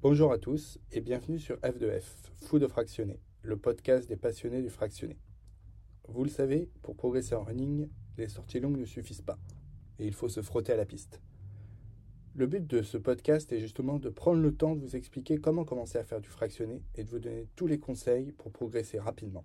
Bonjour à tous et bienvenue sur F2F, Fou de fractionné, le podcast des passionnés du fractionné. Vous le savez, pour progresser en running, les sorties longues ne suffisent pas et il faut se frotter à la piste. Le but de ce podcast est justement de prendre le temps de vous expliquer comment commencer à faire du fractionné et de vous donner tous les conseils pour progresser rapidement.